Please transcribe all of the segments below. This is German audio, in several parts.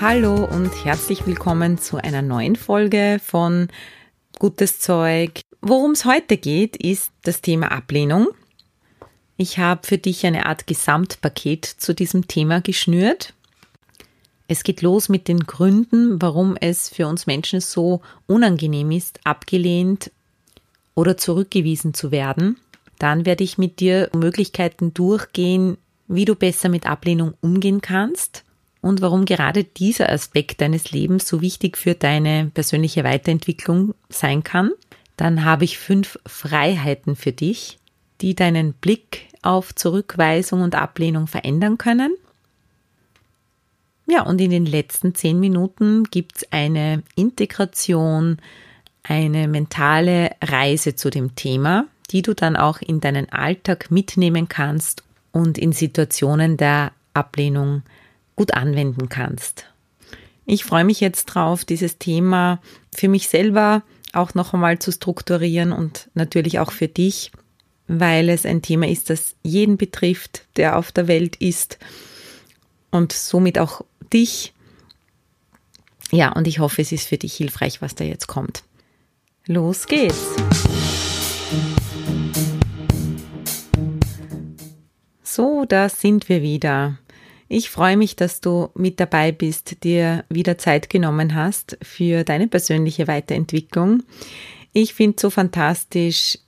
Hallo und herzlich willkommen zu einer neuen Folge von Gutes Zeug. Worum es heute geht, ist das Thema Ablehnung. Ich habe für dich eine Art Gesamtpaket zu diesem Thema geschnürt. Es geht los mit den Gründen, warum es für uns Menschen so unangenehm ist, abgelehnt oder zurückgewiesen zu werden. Dann werde ich mit dir Möglichkeiten durchgehen, wie du besser mit Ablehnung umgehen kannst und warum gerade dieser Aspekt deines Lebens so wichtig für deine persönliche Weiterentwicklung sein kann. Dann habe ich fünf Freiheiten für dich, die deinen Blick auf Zurückweisung und Ablehnung verändern können. Ja, und in den letzten zehn Minuten gibt es eine Integration, eine mentale Reise zu dem Thema, die du dann auch in deinen Alltag mitnehmen kannst und in Situationen der Ablehnung gut anwenden kannst. Ich freue mich jetzt drauf, dieses Thema für mich selber auch noch einmal zu strukturieren und natürlich auch für dich, weil es ein Thema ist, das jeden betrifft, der auf der Welt ist und somit auch dich. Ja, und ich hoffe, es ist für dich hilfreich, was da jetzt kommt. Los geht's! So, da sind wir wieder. Ich freue mich, dass du mit dabei bist, dir wieder Zeit genommen hast für deine persönliche Weiterentwicklung. Ich finde so fantastisch,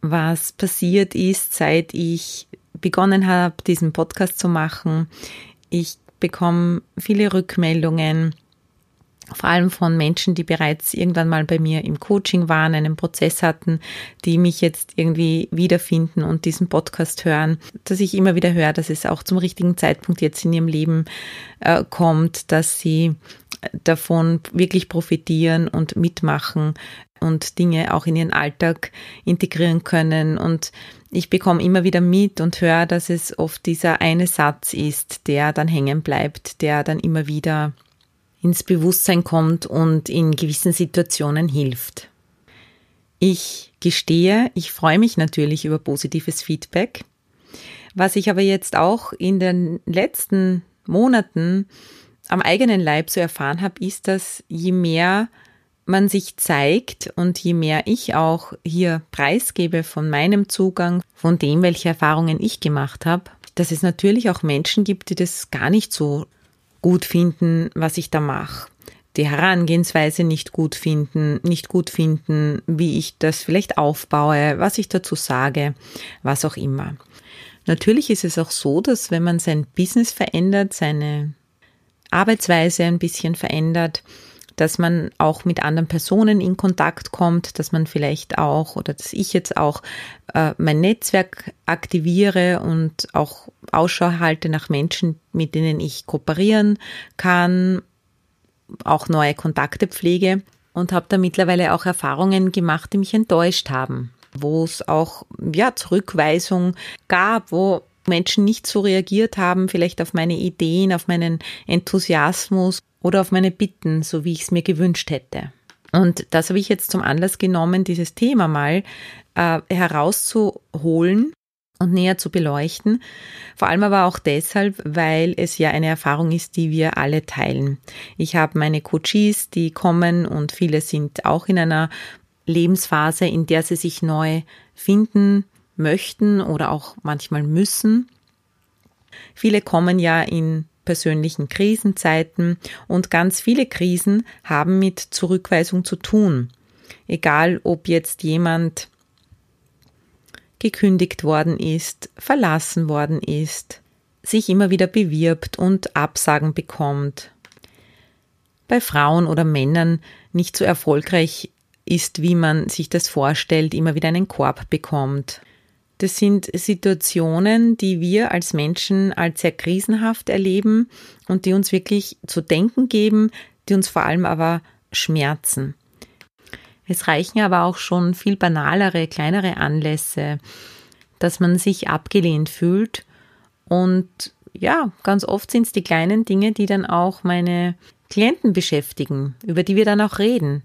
was passiert ist, seit ich begonnen habe, diesen Podcast zu machen. Ich bekomme viele Rückmeldungen vor allem von Menschen, die bereits irgendwann mal bei mir im Coaching waren, einen Prozess hatten, die mich jetzt irgendwie wiederfinden und diesen Podcast hören, dass ich immer wieder höre, dass es auch zum richtigen Zeitpunkt jetzt in ihrem Leben äh, kommt, dass sie davon wirklich profitieren und mitmachen und Dinge auch in ihren Alltag integrieren können. Und ich bekomme immer wieder mit und höre, dass es oft dieser eine Satz ist, der dann hängen bleibt, der dann immer wieder ins Bewusstsein kommt und in gewissen Situationen hilft. Ich gestehe, ich freue mich natürlich über positives Feedback. Was ich aber jetzt auch in den letzten Monaten am eigenen Leib so erfahren habe, ist, dass je mehr man sich zeigt und je mehr ich auch hier preisgebe von meinem Zugang, von dem, welche Erfahrungen ich gemacht habe, dass es natürlich auch Menschen gibt, die das gar nicht so gut finden, was ich da mache. Die Herangehensweise nicht gut finden, nicht gut finden, wie ich das vielleicht aufbaue, was ich dazu sage, was auch immer. Natürlich ist es auch so, dass wenn man sein Business verändert, seine Arbeitsweise ein bisschen verändert, dass man auch mit anderen Personen in Kontakt kommt, dass man vielleicht auch oder dass ich jetzt auch äh, mein Netzwerk aktiviere und auch Ausschau halte nach Menschen, mit denen ich kooperieren kann, auch neue Kontakte pflege und habe da mittlerweile auch Erfahrungen gemacht, die mich enttäuscht haben, wo es auch ja Zurückweisung gab, wo Menschen nicht so reagiert haben, vielleicht auf meine Ideen, auf meinen Enthusiasmus oder auf meine Bitten, so wie ich es mir gewünscht hätte. Und das habe ich jetzt zum Anlass genommen, dieses Thema mal äh, herauszuholen und näher zu beleuchten. Vor allem aber auch deshalb, weil es ja eine Erfahrung ist, die wir alle teilen. Ich habe meine Coaches, die kommen und viele sind auch in einer Lebensphase, in der sie sich neu finden möchten oder auch manchmal müssen. Viele kommen ja in persönlichen Krisenzeiten und ganz viele Krisen haben mit Zurückweisung zu tun. Egal, ob jetzt jemand gekündigt worden ist, verlassen worden ist, sich immer wieder bewirbt und Absagen bekommt, bei Frauen oder Männern nicht so erfolgreich ist, wie man sich das vorstellt, immer wieder einen Korb bekommt, das sind Situationen, die wir als Menschen als sehr krisenhaft erleben und die uns wirklich zu denken geben, die uns vor allem aber schmerzen. Es reichen aber auch schon viel banalere, kleinere Anlässe, dass man sich abgelehnt fühlt. Und ja, ganz oft sind es die kleinen Dinge, die dann auch meine Klienten beschäftigen, über die wir dann auch reden.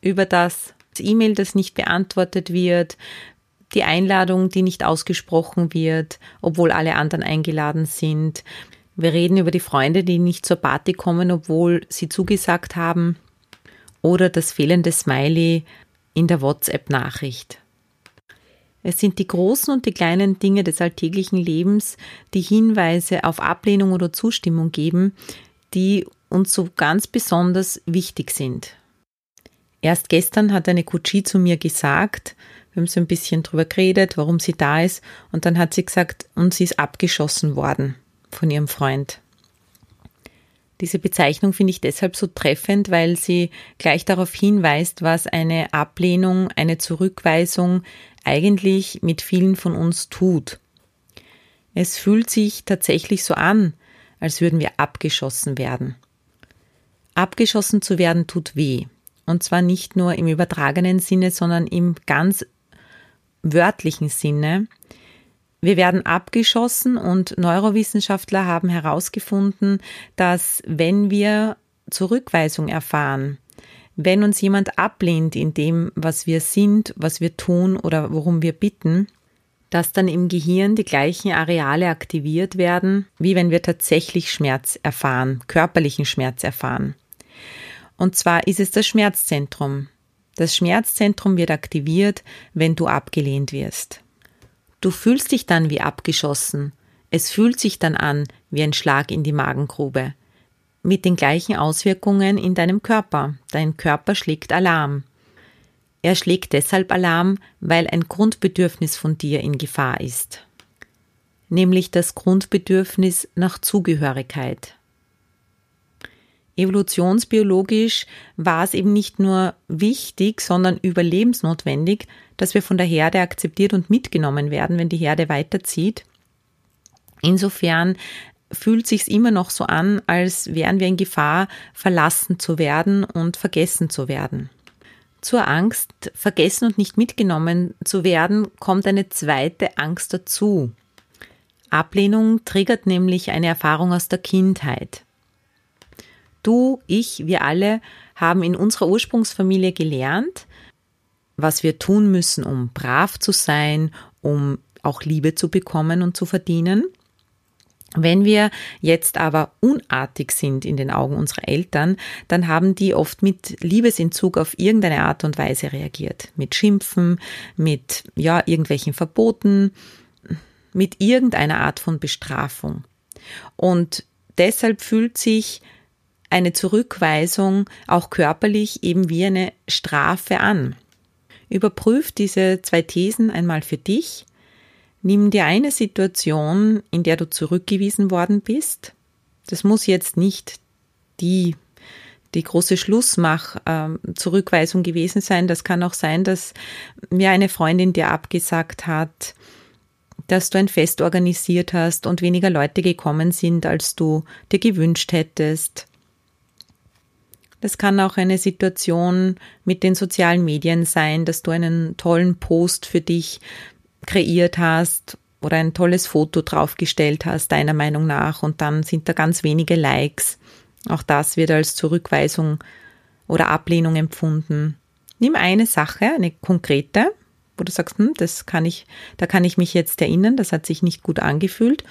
Über das E-Mail, das nicht beantwortet wird, die Einladung, die nicht ausgesprochen wird, obwohl alle anderen eingeladen sind. Wir reden über die Freunde, die nicht zur Party kommen, obwohl sie zugesagt haben. Oder das fehlende Smiley in der WhatsApp-Nachricht. Es sind die großen und die kleinen Dinge des alltäglichen Lebens, die Hinweise auf Ablehnung oder Zustimmung geben, die uns so ganz besonders wichtig sind. Erst gestern hat eine Kutschi zu mir gesagt, wir haben so ein bisschen drüber geredet, warum sie da ist, und dann hat sie gesagt, und sie ist abgeschossen worden von ihrem Freund. Diese Bezeichnung finde ich deshalb so treffend, weil sie gleich darauf hinweist, was eine Ablehnung, eine Zurückweisung, eigentlich mit vielen von uns tut. Es fühlt sich tatsächlich so an, als würden wir abgeschossen werden. Abgeschossen zu werden tut weh. Und zwar nicht nur im übertragenen Sinne, sondern im ganz wörtlichen Sinne. Wir werden abgeschossen und Neurowissenschaftler haben herausgefunden, dass wenn wir Zurückweisung erfahren, wenn uns jemand ablehnt in dem, was wir sind, was wir tun oder worum wir bitten, dass dann im Gehirn die gleichen Areale aktiviert werden, wie wenn wir tatsächlich Schmerz erfahren, körperlichen Schmerz erfahren. Und zwar ist es das Schmerzzentrum. Das Schmerzzentrum wird aktiviert, wenn du abgelehnt wirst. Du fühlst dich dann wie abgeschossen. Es fühlt sich dann an wie ein Schlag in die Magengrube mit den gleichen Auswirkungen in deinem Körper. Dein Körper schlägt Alarm. Er schlägt deshalb Alarm, weil ein Grundbedürfnis von dir in Gefahr ist, nämlich das Grundbedürfnis nach Zugehörigkeit. Evolutionsbiologisch war es eben nicht nur wichtig, sondern überlebensnotwendig, dass wir von der Herde akzeptiert und mitgenommen werden, wenn die Herde weiterzieht. Insofern fühlt sich's immer noch so an, als wären wir in Gefahr, verlassen zu werden und vergessen zu werden. Zur Angst, vergessen und nicht mitgenommen zu werden, kommt eine zweite Angst dazu. Ablehnung triggert nämlich eine Erfahrung aus der Kindheit. Du, ich, wir alle haben in unserer Ursprungsfamilie gelernt, was wir tun müssen, um brav zu sein, um auch Liebe zu bekommen und zu verdienen. Wenn wir jetzt aber unartig sind in den Augen unserer Eltern, dann haben die oft mit Liebesentzug auf irgendeine Art und Weise reagiert. Mit Schimpfen, mit, ja, irgendwelchen Verboten, mit irgendeiner Art von Bestrafung. Und deshalb fühlt sich eine Zurückweisung auch körperlich eben wie eine Strafe an. Überprüf diese zwei Thesen einmal für dich Nimm dir eine Situation, in der du zurückgewiesen worden bist. Das muss jetzt nicht die, die große Schlussmach-Zurückweisung ähm, gewesen sein. Das kann auch sein, dass mir eine Freundin dir abgesagt hat, dass du ein Fest organisiert hast und weniger Leute gekommen sind, als du dir gewünscht hättest. Das kann auch eine Situation mit den sozialen Medien sein, dass du einen tollen Post für dich kreiert hast oder ein tolles Foto draufgestellt hast, deiner Meinung nach, und dann sind da ganz wenige Likes. Auch das wird als Zurückweisung oder Ablehnung empfunden. Nimm eine Sache, eine konkrete, wo du sagst, hm, das kann ich, da kann ich mich jetzt erinnern, das hat sich nicht gut angefühlt.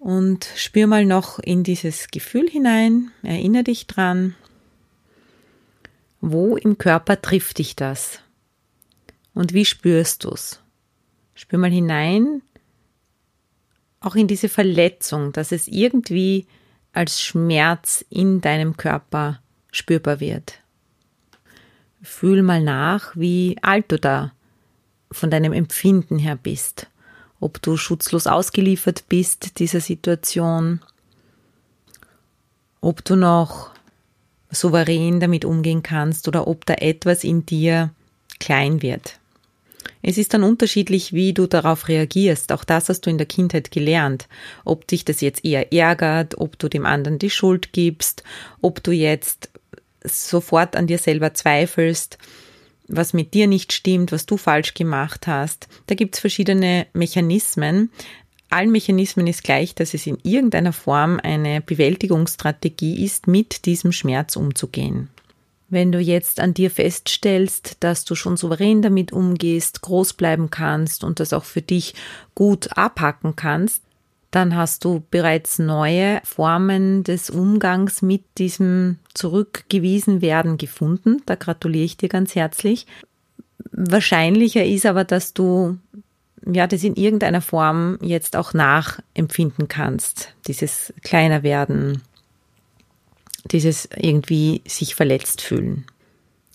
Und spür mal noch in dieses Gefühl hinein, erinnere dich dran. Wo im Körper trifft dich das? Und wie spürst du's? Spür mal hinein, auch in diese Verletzung, dass es irgendwie als Schmerz in deinem Körper spürbar wird. Fühl mal nach, wie alt du da von deinem Empfinden her bist. Ob du schutzlos ausgeliefert bist dieser Situation. Ob du noch souverän damit umgehen kannst oder ob da etwas in dir klein wird. Es ist dann unterschiedlich, wie du darauf reagierst. Auch das hast du in der Kindheit gelernt. Ob dich das jetzt eher ärgert, ob du dem anderen die Schuld gibst, ob du jetzt sofort an dir selber zweifelst, was mit dir nicht stimmt, was du falsch gemacht hast. Da gibt es verschiedene Mechanismen. Allen Mechanismen ist gleich, dass es in irgendeiner Form eine Bewältigungsstrategie ist, mit diesem Schmerz umzugehen. Wenn du jetzt an dir feststellst, dass du schon souverän damit umgehst, groß bleiben kannst und das auch für dich gut abhacken kannst, dann hast du bereits neue Formen des Umgangs mit diesem zurückgewiesen werden gefunden. Da gratuliere ich dir ganz herzlich. Wahrscheinlicher ist aber, dass du ja, das in irgendeiner Form jetzt auch nachempfinden kannst. Dieses kleiner werden, dieses irgendwie sich verletzt fühlen.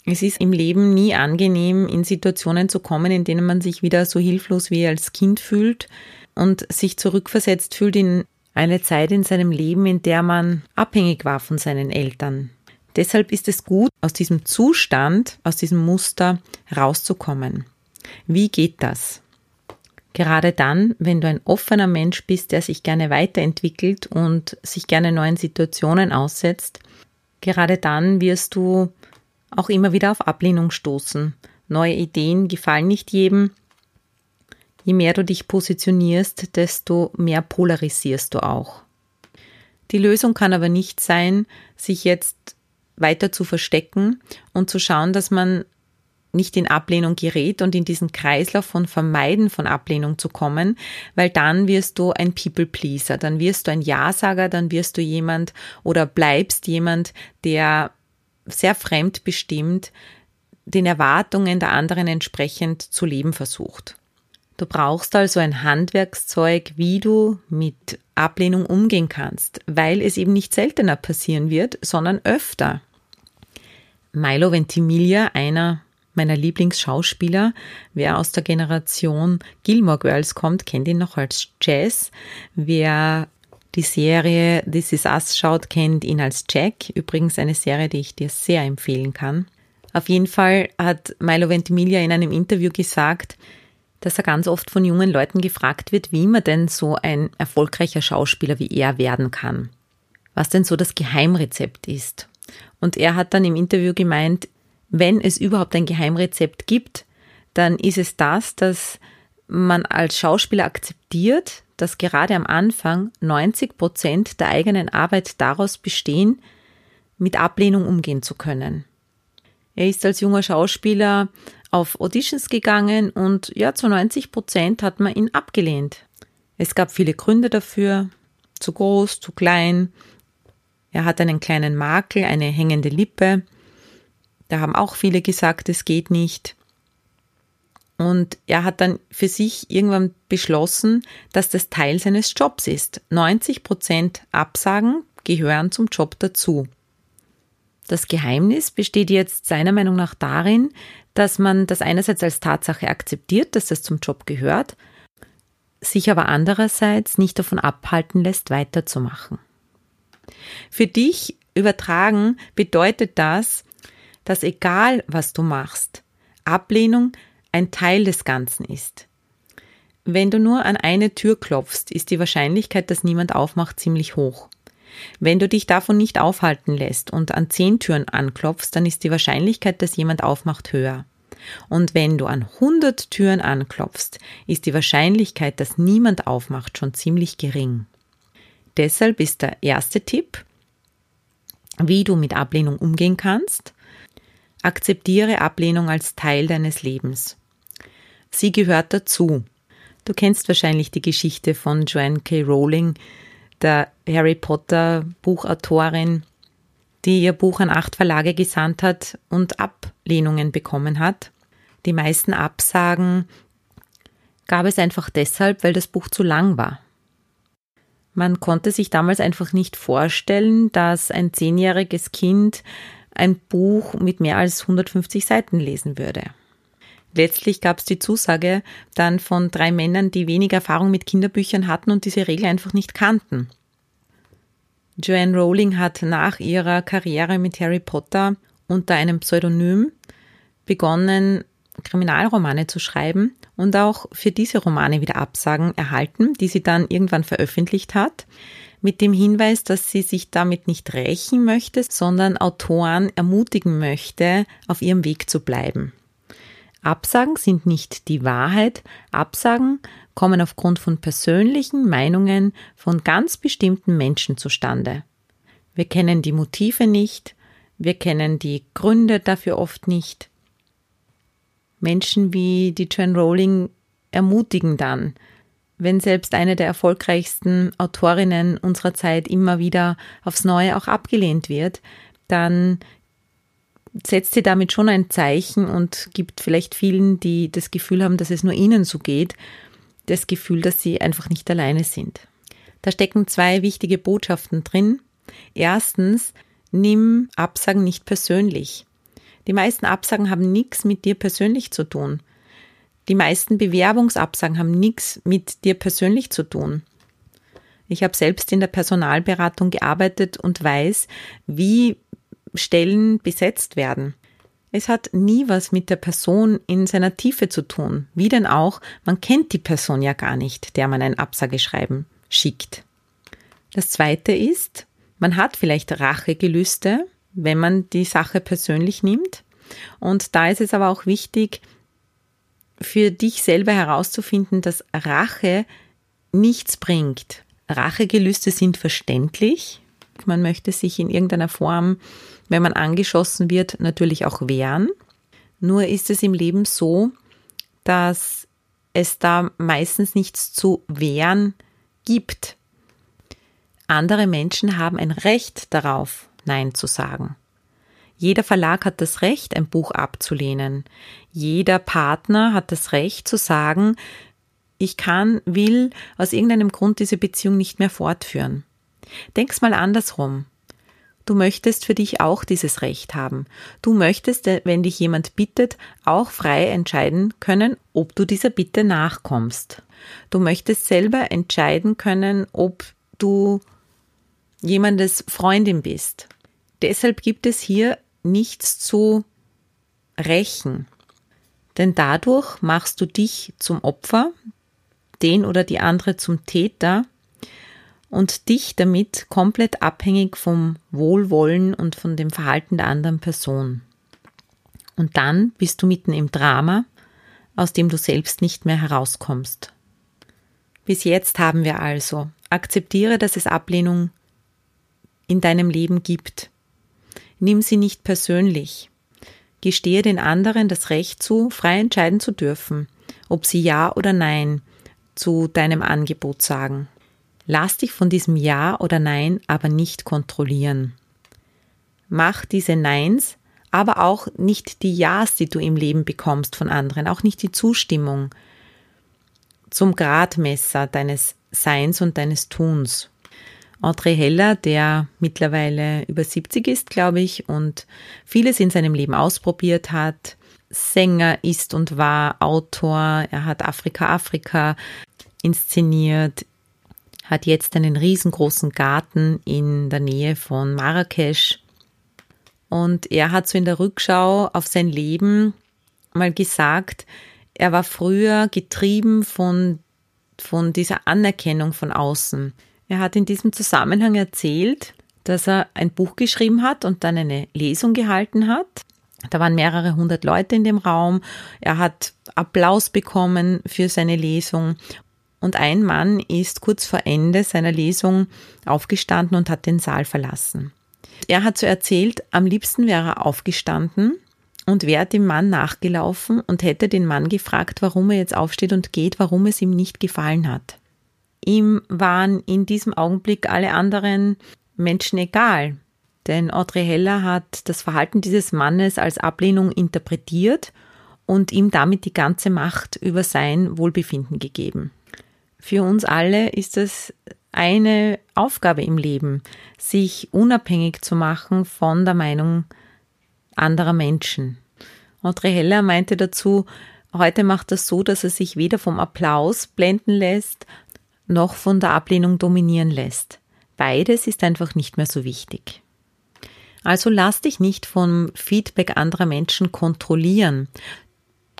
Es ist im Leben nie angenehm, in Situationen zu kommen, in denen man sich wieder so hilflos wie als Kind fühlt und sich zurückversetzt fühlt in eine Zeit in seinem Leben, in der man abhängig war von seinen Eltern. Deshalb ist es gut, aus diesem Zustand, aus diesem Muster rauszukommen. Wie geht das? Gerade dann, wenn du ein offener Mensch bist, der sich gerne weiterentwickelt und sich gerne neuen Situationen aussetzt, gerade dann wirst du auch immer wieder auf Ablehnung stoßen. Neue Ideen gefallen nicht jedem. Je mehr du dich positionierst, desto mehr polarisierst du auch. Die Lösung kann aber nicht sein, sich jetzt weiter zu verstecken und zu schauen, dass man nicht in Ablehnung gerät und in diesen Kreislauf von Vermeiden von Ablehnung zu kommen, weil dann wirst du ein People-Pleaser, dann wirst du ein Ja-Sager, dann wirst du jemand oder bleibst jemand, der sehr fremdbestimmt den Erwartungen der anderen entsprechend zu leben versucht. Du brauchst also ein Handwerkszeug, wie du mit Ablehnung umgehen kannst, weil es eben nicht seltener passieren wird, sondern öfter. Milo Ventimiglia, einer meiner Lieblingsschauspieler. Wer aus der Generation Gilmore Girls kommt, kennt ihn noch als Jazz. Wer die Serie This Is Us schaut, kennt ihn als Jack. Übrigens eine Serie, die ich dir sehr empfehlen kann. Auf jeden Fall hat Milo Ventimiglia in einem Interview gesagt, dass er ganz oft von jungen Leuten gefragt wird, wie man denn so ein erfolgreicher Schauspieler wie er werden kann. Was denn so das Geheimrezept ist. Und er hat dann im Interview gemeint, wenn es überhaupt ein Geheimrezept gibt, dann ist es das, dass man als Schauspieler akzeptiert, dass gerade am Anfang 90 Prozent der eigenen Arbeit daraus bestehen, mit Ablehnung umgehen zu können. Er ist als junger Schauspieler auf Auditions gegangen und ja, zu 90 Prozent hat man ihn abgelehnt. Es gab viele Gründe dafür. Zu groß, zu klein. Er hat einen kleinen Makel, eine hängende Lippe. Da haben auch viele gesagt, es geht nicht. Und er hat dann für sich irgendwann beschlossen, dass das Teil seines Jobs ist. 90 Prozent Absagen gehören zum Job dazu. Das Geheimnis besteht jetzt seiner Meinung nach darin, dass man das einerseits als Tatsache akzeptiert, dass das zum Job gehört, sich aber andererseits nicht davon abhalten lässt, weiterzumachen. Für dich übertragen bedeutet das, dass egal was du machst, Ablehnung ein Teil des Ganzen ist. Wenn du nur an eine Tür klopfst, ist die Wahrscheinlichkeit, dass niemand aufmacht, ziemlich hoch. Wenn du dich davon nicht aufhalten lässt und an zehn Türen anklopfst, dann ist die Wahrscheinlichkeit, dass jemand aufmacht, höher. Und wenn du an hundert Türen anklopfst, ist die Wahrscheinlichkeit, dass niemand aufmacht, schon ziemlich gering. Deshalb ist der erste Tipp, wie du mit Ablehnung umgehen kannst, Akzeptiere Ablehnung als Teil deines Lebens. Sie gehört dazu. Du kennst wahrscheinlich die Geschichte von Joanne K. Rowling, der Harry Potter Buchautorin, die ihr Buch an acht Verlage gesandt hat und Ablehnungen bekommen hat. Die meisten Absagen gab es einfach deshalb, weil das Buch zu lang war. Man konnte sich damals einfach nicht vorstellen, dass ein zehnjähriges Kind ein Buch mit mehr als 150 Seiten lesen würde. Letztlich gab es die Zusage dann von drei Männern, die wenig Erfahrung mit Kinderbüchern hatten und diese Regel einfach nicht kannten. Joanne Rowling hat nach ihrer Karriere mit Harry Potter unter einem Pseudonym begonnen, Kriminalromane zu schreiben und auch für diese Romane wieder Absagen erhalten, die sie dann irgendwann veröffentlicht hat, mit dem Hinweis, dass sie sich damit nicht rächen möchte, sondern Autoren ermutigen möchte, auf ihrem Weg zu bleiben. Absagen sind nicht die Wahrheit, Absagen kommen aufgrund von persönlichen Meinungen von ganz bestimmten Menschen zustande. Wir kennen die Motive nicht, wir kennen die Gründe dafür oft nicht. Menschen wie die Joan Rowling ermutigen dann, wenn selbst eine der erfolgreichsten Autorinnen unserer Zeit immer wieder aufs Neue auch abgelehnt wird, dann setzt sie damit schon ein Zeichen und gibt vielleicht vielen, die das Gefühl haben, dass es nur ihnen so geht, das Gefühl, dass sie einfach nicht alleine sind. Da stecken zwei wichtige Botschaften drin. Erstens, nimm Absagen nicht persönlich. Die meisten Absagen haben nichts mit dir persönlich zu tun. Die meisten Bewerbungsabsagen haben nichts mit dir persönlich zu tun. Ich habe selbst in der Personalberatung gearbeitet und weiß, wie Stellen besetzt werden. Es hat nie was mit der Person in seiner Tiefe zu tun. Wie denn auch, man kennt die Person ja gar nicht, der man ein Absageschreiben schickt. Das zweite ist, man hat vielleicht Rachegelüste, wenn man die Sache persönlich nimmt. Und da ist es aber auch wichtig, für dich selber herauszufinden, dass Rache nichts bringt. Rachegelüste sind verständlich. Man möchte sich in irgendeiner Form, wenn man angeschossen wird, natürlich auch wehren. Nur ist es im Leben so, dass es da meistens nichts zu wehren gibt. Andere Menschen haben ein Recht darauf, Nein zu sagen. Jeder Verlag hat das Recht, ein Buch abzulehnen. Jeder Partner hat das Recht zu sagen, ich kann, will aus irgendeinem Grund diese Beziehung nicht mehr fortführen. Denk's mal andersrum. Du möchtest für dich auch dieses Recht haben. Du möchtest, wenn dich jemand bittet, auch frei entscheiden können, ob du dieser Bitte nachkommst. Du möchtest selber entscheiden können, ob du jemandes Freundin bist. Deshalb gibt es hier nichts zu rächen. Denn dadurch machst du dich zum Opfer, den oder die andere zum Täter und dich damit komplett abhängig vom Wohlwollen und von dem Verhalten der anderen Person. Und dann bist du mitten im Drama, aus dem du selbst nicht mehr herauskommst. Bis jetzt haben wir also, akzeptiere, dass es Ablehnung in deinem Leben gibt. Nimm sie nicht persönlich. Gestehe den anderen das Recht zu, frei entscheiden zu dürfen, ob sie Ja oder Nein zu deinem Angebot sagen. Lass dich von diesem Ja oder Nein aber nicht kontrollieren. Mach diese Neins, aber auch nicht die Ja's, die du im Leben bekommst von anderen, auch nicht die Zustimmung zum Gradmesser deines Seins und deines Tuns. Audrey Heller, der mittlerweile über 70 ist, glaube ich, und vieles in seinem Leben ausprobiert hat. Sänger ist und war Autor, er hat Afrika Afrika inszeniert, hat jetzt einen riesengroßen Garten in der Nähe von Marrakesch. Und er hat so in der Rückschau auf sein Leben mal gesagt, er war früher getrieben von, von dieser Anerkennung von außen. Er hat in diesem Zusammenhang erzählt, dass er ein Buch geschrieben hat und dann eine Lesung gehalten hat. Da waren mehrere hundert Leute in dem Raum. Er hat Applaus bekommen für seine Lesung. Und ein Mann ist kurz vor Ende seiner Lesung aufgestanden und hat den Saal verlassen. Er hat so erzählt, am liebsten wäre er aufgestanden und wäre dem Mann nachgelaufen und hätte den Mann gefragt, warum er jetzt aufsteht und geht, warum es ihm nicht gefallen hat. Ihm waren in diesem Augenblick alle anderen Menschen egal. Denn Audrey Heller hat das Verhalten dieses Mannes als Ablehnung interpretiert und ihm damit die ganze Macht über sein Wohlbefinden gegeben. Für uns alle ist es eine Aufgabe im Leben, sich unabhängig zu machen von der Meinung anderer Menschen. Audrey Heller meinte dazu, heute macht er so, dass er sich weder vom Applaus blenden lässt, noch von der Ablehnung dominieren lässt. Beides ist einfach nicht mehr so wichtig. Also lass dich nicht vom Feedback anderer Menschen kontrollieren.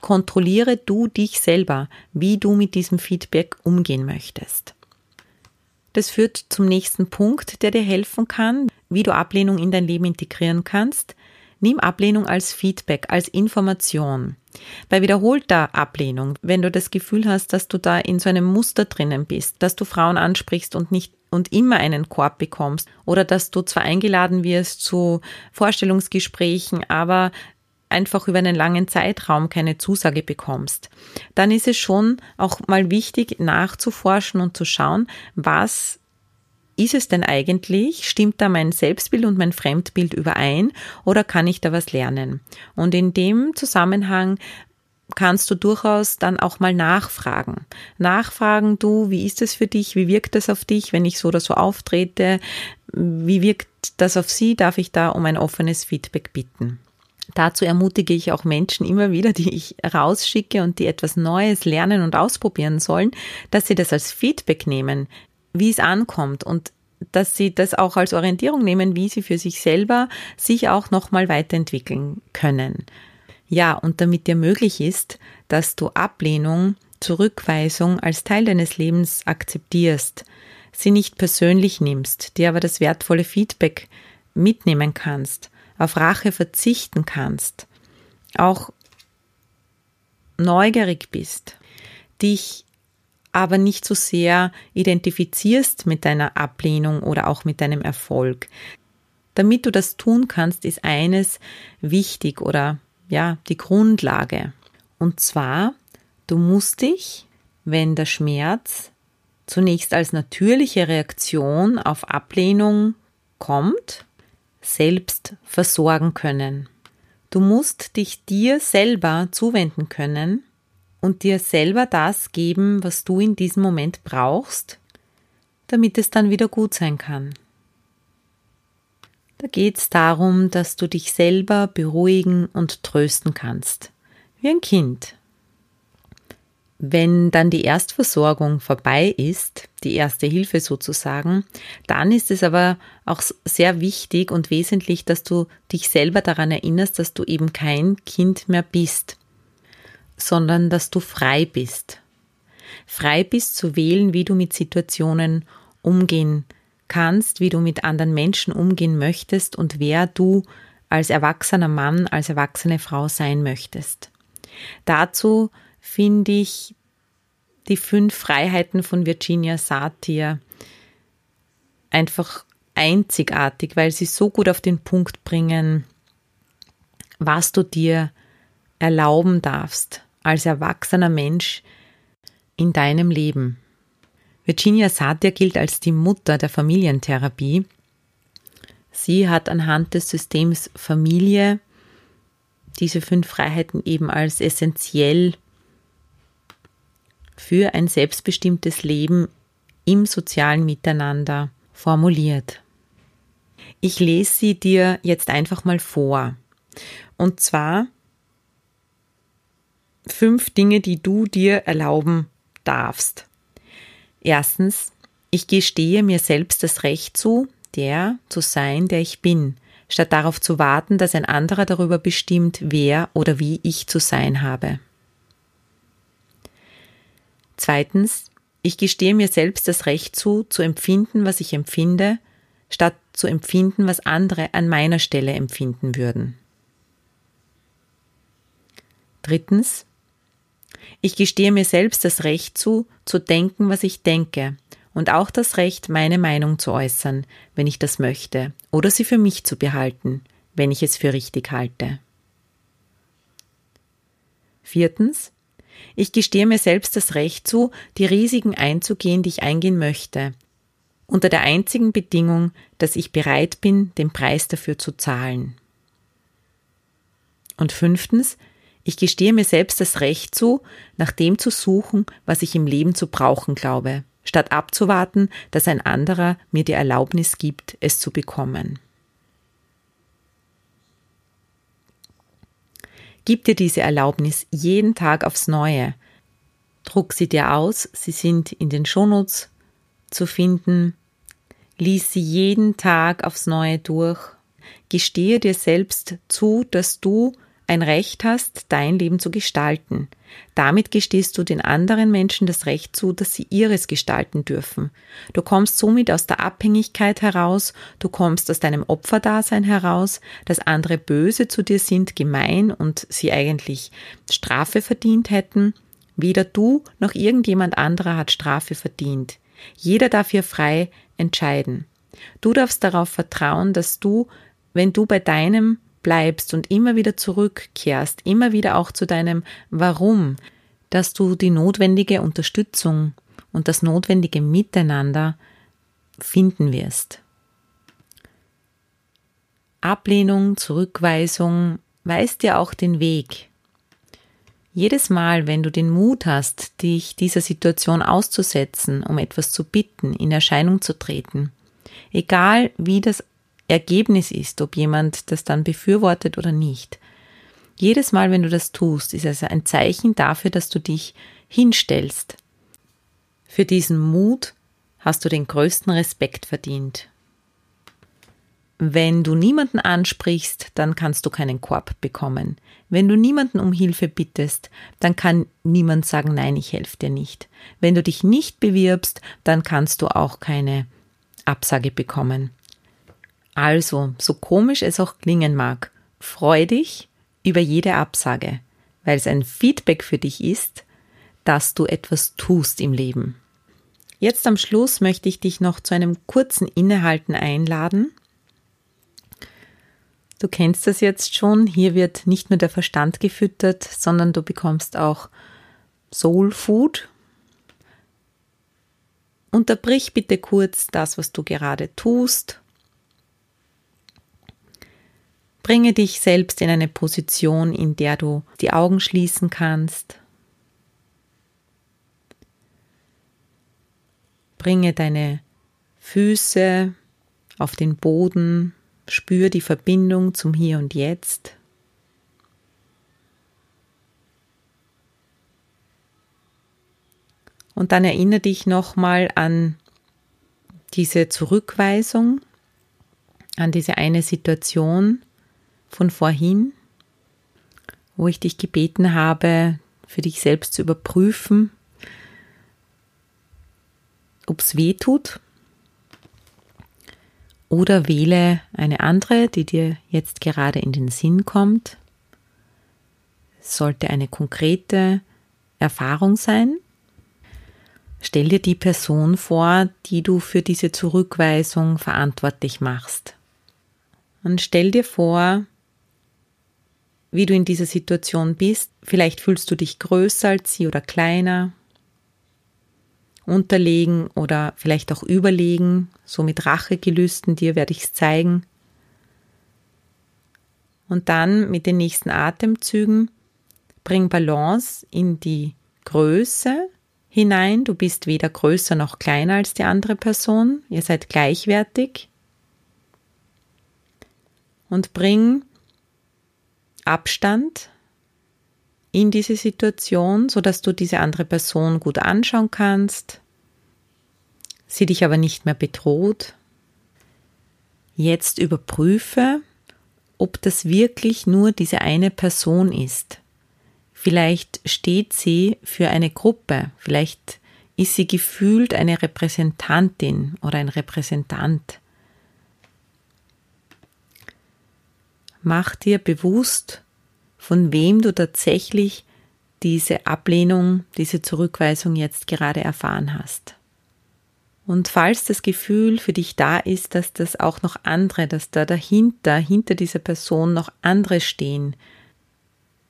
Kontrolliere du dich selber, wie du mit diesem Feedback umgehen möchtest. Das führt zum nächsten Punkt, der dir helfen kann, wie du Ablehnung in dein Leben integrieren kannst. Nimm Ablehnung als Feedback, als Information. Bei wiederholter Ablehnung, wenn du das Gefühl hast, dass du da in so einem Muster drinnen bist, dass du Frauen ansprichst und nicht und immer einen Korb bekommst oder dass du zwar eingeladen wirst zu Vorstellungsgesprächen, aber einfach über einen langen Zeitraum keine Zusage bekommst, dann ist es schon auch mal wichtig nachzuforschen und zu schauen, was ist es denn eigentlich? Stimmt da mein Selbstbild und mein Fremdbild überein oder kann ich da was lernen? Und in dem Zusammenhang kannst du durchaus dann auch mal nachfragen. Nachfragen du, wie ist es für dich? Wie wirkt das auf dich, wenn ich so oder so auftrete? Wie wirkt das auf sie? Darf ich da um ein offenes Feedback bitten? Dazu ermutige ich auch Menschen immer wieder, die ich rausschicke und die etwas Neues lernen und ausprobieren sollen, dass sie das als Feedback nehmen, wie es ankommt und dass sie das auch als Orientierung nehmen, wie sie für sich selber sich auch nochmal weiterentwickeln können. Ja, und damit dir möglich ist, dass du Ablehnung, Zurückweisung als Teil deines Lebens akzeptierst, sie nicht persönlich nimmst, dir aber das wertvolle Feedback mitnehmen kannst, auf Rache verzichten kannst, auch neugierig bist, dich aber nicht so sehr identifizierst mit deiner Ablehnung oder auch mit deinem Erfolg. Damit du das tun kannst, ist eines wichtig oder ja, die Grundlage. Und zwar, du musst dich, wenn der Schmerz zunächst als natürliche Reaktion auf Ablehnung kommt, selbst versorgen können. Du musst dich dir selber zuwenden können und dir selber das geben, was du in diesem Moment brauchst, damit es dann wieder gut sein kann. Da geht es darum, dass du dich selber beruhigen und trösten kannst, wie ein Kind. Wenn dann die Erstversorgung vorbei ist, die erste Hilfe sozusagen, dann ist es aber auch sehr wichtig und wesentlich, dass du dich selber daran erinnerst, dass du eben kein Kind mehr bist, sondern dass du frei bist. Frei bist zu wählen, wie du mit Situationen umgehen kannst, wie du mit anderen Menschen umgehen möchtest und wer du als erwachsener Mann, als erwachsene Frau sein möchtest. Dazu finde ich die fünf Freiheiten von Virginia Satir einfach einzigartig, weil sie so gut auf den Punkt bringen, was du dir erlauben darfst als erwachsener Mensch in deinem Leben. Virginia Satir gilt als die Mutter der Familientherapie. Sie hat anhand des Systems Familie diese fünf Freiheiten eben als essentiell für ein selbstbestimmtes Leben im sozialen Miteinander formuliert. Ich lese sie dir jetzt einfach mal vor. Und zwar fünf Dinge, die du dir erlauben darfst. Erstens, ich gestehe mir selbst das Recht zu, der zu sein, der ich bin, statt darauf zu warten, dass ein anderer darüber bestimmt, wer oder wie ich zu sein habe. Zweitens, ich gestehe mir selbst das Recht zu, zu empfinden, was ich empfinde, statt zu empfinden, was andere an meiner Stelle empfinden würden. Drittens, ich gestehe mir selbst das Recht zu, zu denken, was ich denke, und auch das Recht, meine Meinung zu äußern, wenn ich das möchte, oder sie für mich zu behalten, wenn ich es für richtig halte. Viertens, ich gestehe mir selbst das Recht zu, die Risiken einzugehen, die ich eingehen möchte, unter der einzigen Bedingung, dass ich bereit bin, den Preis dafür zu zahlen. Und fünftens, ich gestehe mir selbst das Recht zu, nach dem zu suchen, was ich im Leben zu brauchen glaube, statt abzuwarten, dass ein anderer mir die Erlaubnis gibt, es zu bekommen. Gib dir diese Erlaubnis jeden Tag aufs Neue. Druck sie dir aus, sie sind in den Shownotes zu finden. Lies sie jeden Tag aufs Neue durch. Gestehe dir selbst zu, dass du ein Recht hast, dein Leben zu gestalten. Damit gestehst du den anderen Menschen das Recht zu, dass sie ihres gestalten dürfen. Du kommst somit aus der Abhängigkeit heraus, du kommst aus deinem Opferdasein heraus, dass andere böse zu dir sind, gemein und sie eigentlich Strafe verdient hätten. Weder du noch irgendjemand anderer hat Strafe verdient. Jeder darf hier frei entscheiden. Du darfst darauf vertrauen, dass du, wenn du bei deinem bleibst und immer wieder zurückkehrst, immer wieder auch zu deinem Warum, dass du die notwendige Unterstützung und das notwendige Miteinander finden wirst. Ablehnung, Zurückweisung weist dir auch den Weg. Jedes Mal, wenn du den Mut hast, dich dieser Situation auszusetzen, um etwas zu bitten, in Erscheinung zu treten, egal wie das Ergebnis ist, ob jemand das dann befürwortet oder nicht. Jedes Mal, wenn du das tust, ist also ein Zeichen dafür, dass du dich hinstellst. Für diesen Mut hast du den größten Respekt verdient. Wenn du niemanden ansprichst, dann kannst du keinen Korb bekommen. Wenn du niemanden um Hilfe bittest, dann kann niemand sagen, nein, ich helfe dir nicht. Wenn du dich nicht bewirbst, dann kannst du auch keine Absage bekommen. Also, so komisch es auch klingen mag, freu dich über jede Absage, weil es ein Feedback für dich ist, dass du etwas tust im Leben. Jetzt am Schluss möchte ich dich noch zu einem kurzen Innehalten einladen. Du kennst das jetzt schon, hier wird nicht nur der Verstand gefüttert, sondern du bekommst auch Soul Food. Unterbrich bitte kurz das, was du gerade tust Bringe dich selbst in eine Position, in der du die Augen schließen kannst. Bringe deine Füße auf den Boden, spür die Verbindung zum Hier und Jetzt. Und dann erinnere dich nochmal an diese Zurückweisung, an diese eine Situation, von vorhin, wo ich dich gebeten habe, für dich selbst zu überprüfen, ob es weh tut. Oder wähle eine andere, die dir jetzt gerade in den Sinn kommt. Es sollte eine konkrete Erfahrung sein. Stell dir die Person vor, die du für diese Zurückweisung verantwortlich machst. Und stell dir vor, wie du in dieser Situation bist. Vielleicht fühlst du dich größer als sie oder kleiner, unterlegen oder vielleicht auch überlegen, so mit Rachegelüsten, dir werde ich es zeigen. Und dann mit den nächsten Atemzügen bring Balance in die Größe hinein. Du bist weder größer noch kleiner als die andere Person. Ihr seid gleichwertig. Und bring Abstand in diese Situation, so dass du diese andere Person gut anschauen kannst, sie dich aber nicht mehr bedroht. Jetzt überprüfe, ob das wirklich nur diese eine Person ist. Vielleicht steht sie für eine Gruppe, vielleicht ist sie gefühlt eine Repräsentantin oder ein Repräsentant. Mach dir bewusst, von wem du tatsächlich diese Ablehnung, diese Zurückweisung jetzt gerade erfahren hast. Und falls das Gefühl für dich da ist, dass das auch noch andere, dass da dahinter, hinter dieser Person noch andere stehen,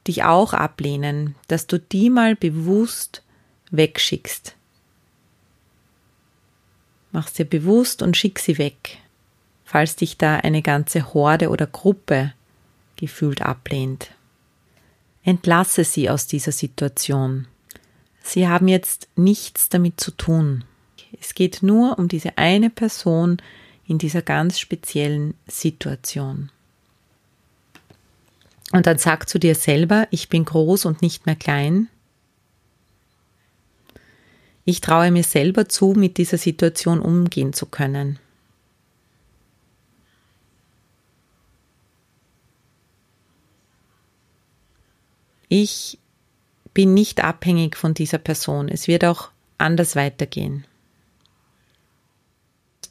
dich auch ablehnen, dass du die mal bewusst wegschickst. Mach dir bewusst und schick sie weg, falls dich da eine ganze Horde oder Gruppe gefühlt ablehnt. Entlasse sie aus dieser Situation. Sie haben jetzt nichts damit zu tun. Es geht nur um diese eine Person in dieser ganz speziellen Situation. Und dann sag zu dir selber, ich bin groß und nicht mehr klein. Ich traue mir selber zu, mit dieser Situation umgehen zu können. Ich bin nicht abhängig von dieser Person. Es wird auch anders weitergehen.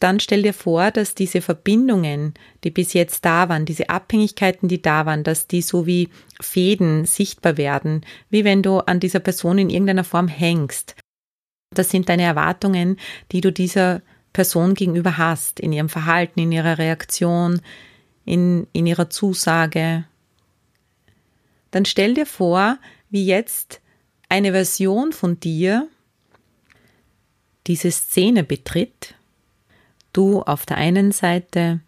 Dann stell dir vor, dass diese Verbindungen, die bis jetzt da waren, diese Abhängigkeiten, die da waren, dass die so wie Fäden sichtbar werden, wie wenn du an dieser Person in irgendeiner Form hängst. Das sind deine Erwartungen, die du dieser Person gegenüber hast, in ihrem Verhalten, in ihrer Reaktion, in, in ihrer Zusage. Dann stell dir vor, wie jetzt eine Version von dir diese Szene betritt, du auf der einen Seite,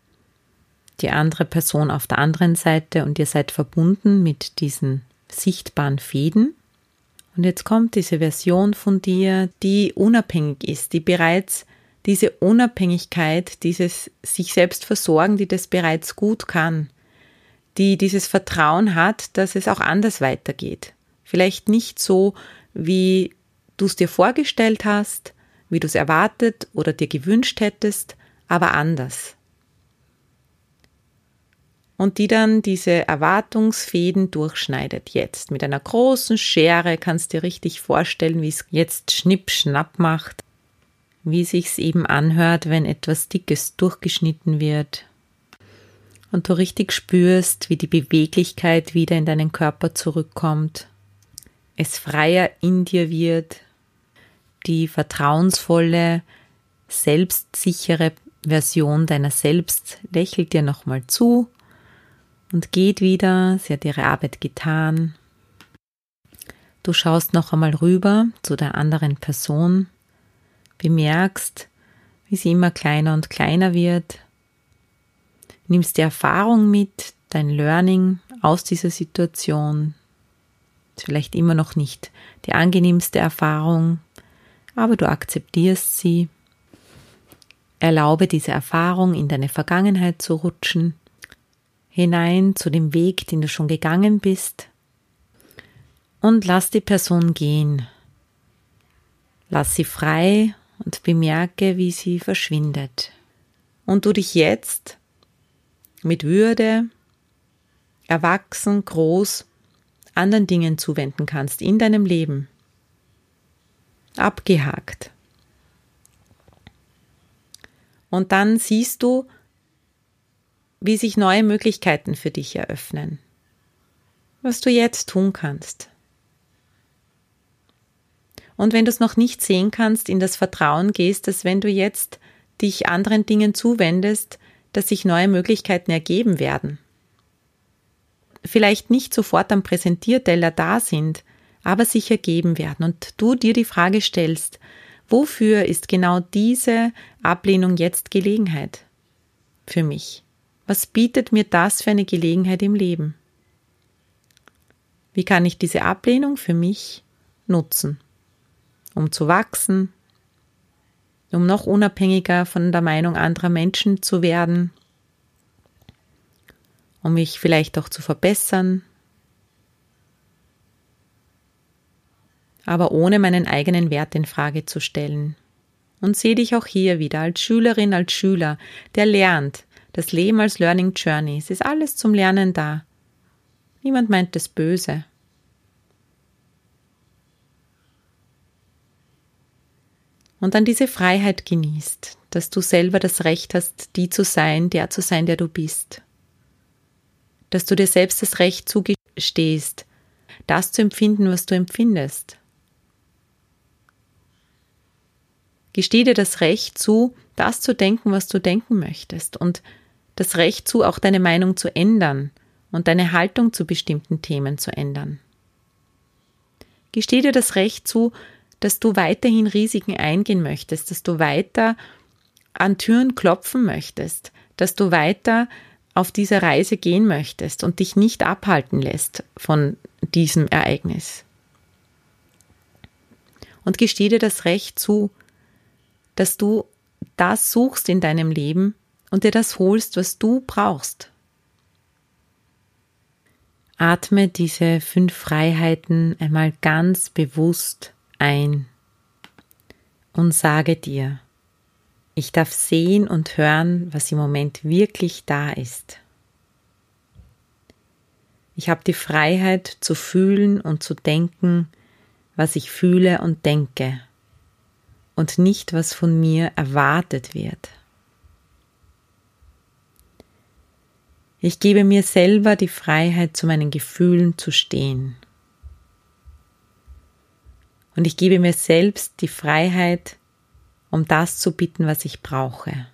die andere Person auf der anderen Seite und ihr seid verbunden mit diesen sichtbaren Fäden. Und jetzt kommt diese Version von dir, die unabhängig ist, die bereits diese Unabhängigkeit, dieses sich selbst versorgen, die das bereits gut kann, die dieses Vertrauen hat, dass es auch anders weitergeht. Vielleicht nicht so, wie du es dir vorgestellt hast, wie du es erwartet oder dir gewünscht hättest, aber anders. Und die dann diese Erwartungsfäden durchschneidet jetzt. Mit einer großen Schere kannst du dir richtig vorstellen, wie es jetzt schnipp schnapp macht, wie sich's eben anhört, wenn etwas Dickes durchgeschnitten wird. Und du richtig spürst, wie die Beweglichkeit wieder in deinen Körper zurückkommt es freier in dir wird, die vertrauensvolle, selbstsichere Version deiner selbst lächelt dir nochmal zu und geht wieder, sie hat ihre Arbeit getan. Du schaust noch einmal rüber zu der anderen Person, bemerkst, wie sie immer kleiner und kleiner wird, nimmst die Erfahrung mit, dein Learning aus dieser Situation, vielleicht immer noch nicht die angenehmste Erfahrung, aber du akzeptierst sie. Erlaube diese Erfahrung in deine Vergangenheit zu rutschen, hinein zu dem Weg, den du schon gegangen bist, und lass die Person gehen. Lass sie frei und bemerke, wie sie verschwindet. Und du dich jetzt mit Würde, erwachsen, groß anderen Dingen zuwenden kannst in deinem Leben. Abgehakt. Und dann siehst du, wie sich neue Möglichkeiten für dich eröffnen. Was du jetzt tun kannst. Und wenn du es noch nicht sehen kannst, in das Vertrauen gehst, dass wenn du jetzt dich anderen Dingen zuwendest, dass sich neue Möglichkeiten ergeben werden vielleicht nicht sofort am Präsentierteller da sind, aber sich ergeben werden und du dir die Frage stellst, wofür ist genau diese Ablehnung jetzt Gelegenheit für mich? Was bietet mir das für eine Gelegenheit im Leben? Wie kann ich diese Ablehnung für mich nutzen, um zu wachsen, um noch unabhängiger von der Meinung anderer Menschen zu werden, um mich vielleicht auch zu verbessern, aber ohne meinen eigenen Wert in Frage zu stellen. Und sehe dich auch hier wieder als Schülerin, als Schüler, der lernt, das Leben als Learning Journey. Es ist alles zum Lernen da. Niemand meint es böse. Und dann diese Freiheit genießt, dass du selber das Recht hast, die zu sein, der zu sein, der du bist dass du dir selbst das Recht zugestehst, das zu empfinden, was du empfindest. Gesteh dir das Recht zu, das zu denken, was du denken möchtest und das Recht zu, auch deine Meinung zu ändern und deine Haltung zu bestimmten Themen zu ändern. Gesteh dir das Recht zu, dass du weiterhin Risiken eingehen möchtest, dass du weiter an Türen klopfen möchtest, dass du weiter auf diese Reise gehen möchtest und dich nicht abhalten lässt von diesem Ereignis. Und gestehe dir das Recht zu, dass du das suchst in deinem Leben und dir das holst, was du brauchst. Atme diese fünf Freiheiten einmal ganz bewusst ein und sage dir, ich darf sehen und hören, was im Moment wirklich da ist. Ich habe die Freiheit zu fühlen und zu denken, was ich fühle und denke und nicht, was von mir erwartet wird. Ich gebe mir selber die Freiheit, zu meinen Gefühlen zu stehen. Und ich gebe mir selbst die Freiheit, um das zu bitten, was ich brauche.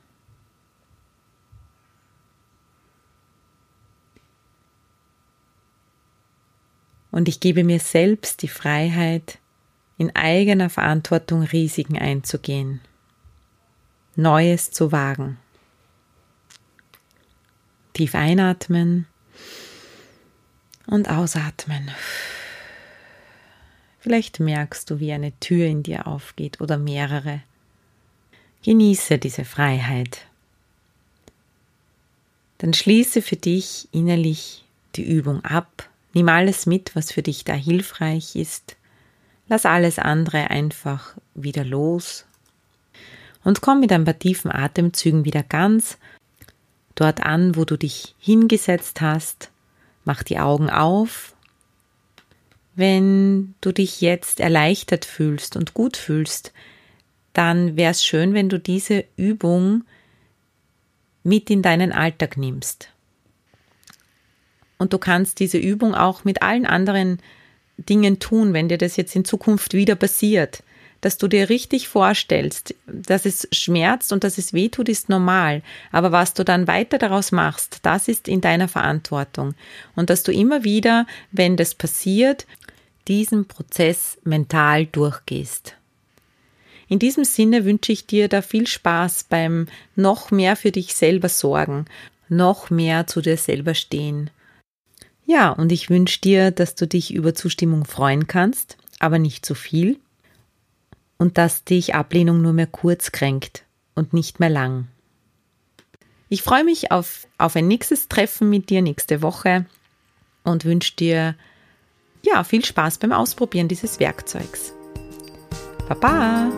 Und ich gebe mir selbst die Freiheit, in eigener Verantwortung Risiken einzugehen, Neues zu wagen. Tief einatmen und ausatmen. Vielleicht merkst du, wie eine Tür in dir aufgeht oder mehrere. Genieße diese Freiheit. Dann schließe für dich innerlich die Übung ab. Nimm alles mit, was für dich da hilfreich ist. Lass alles andere einfach wieder los und komm mit ein paar tiefen Atemzügen wieder ganz dort an, wo du dich hingesetzt hast. Mach die Augen auf. Wenn du dich jetzt erleichtert fühlst und gut fühlst, dann wäre es schön, wenn du diese Übung mit in deinen Alltag nimmst. Und du kannst diese Übung auch mit allen anderen Dingen tun, wenn dir das jetzt in Zukunft wieder passiert dass du dir richtig vorstellst, dass es schmerzt und dass es weh tut, ist normal. Aber was du dann weiter daraus machst, das ist in deiner Verantwortung. Und dass du immer wieder, wenn das passiert, diesen Prozess mental durchgehst. In diesem Sinne wünsche ich dir da viel Spaß beim noch mehr für dich selber sorgen, noch mehr zu dir selber stehen. Ja, und ich wünsche dir, dass du dich über Zustimmung freuen kannst, aber nicht zu viel und dass dich Ablehnung nur mehr kurz kränkt und nicht mehr lang. Ich freue mich auf, auf ein nächstes Treffen mit dir nächste Woche und wünsche dir ja viel Spaß beim Ausprobieren dieses Werkzeugs. Baba!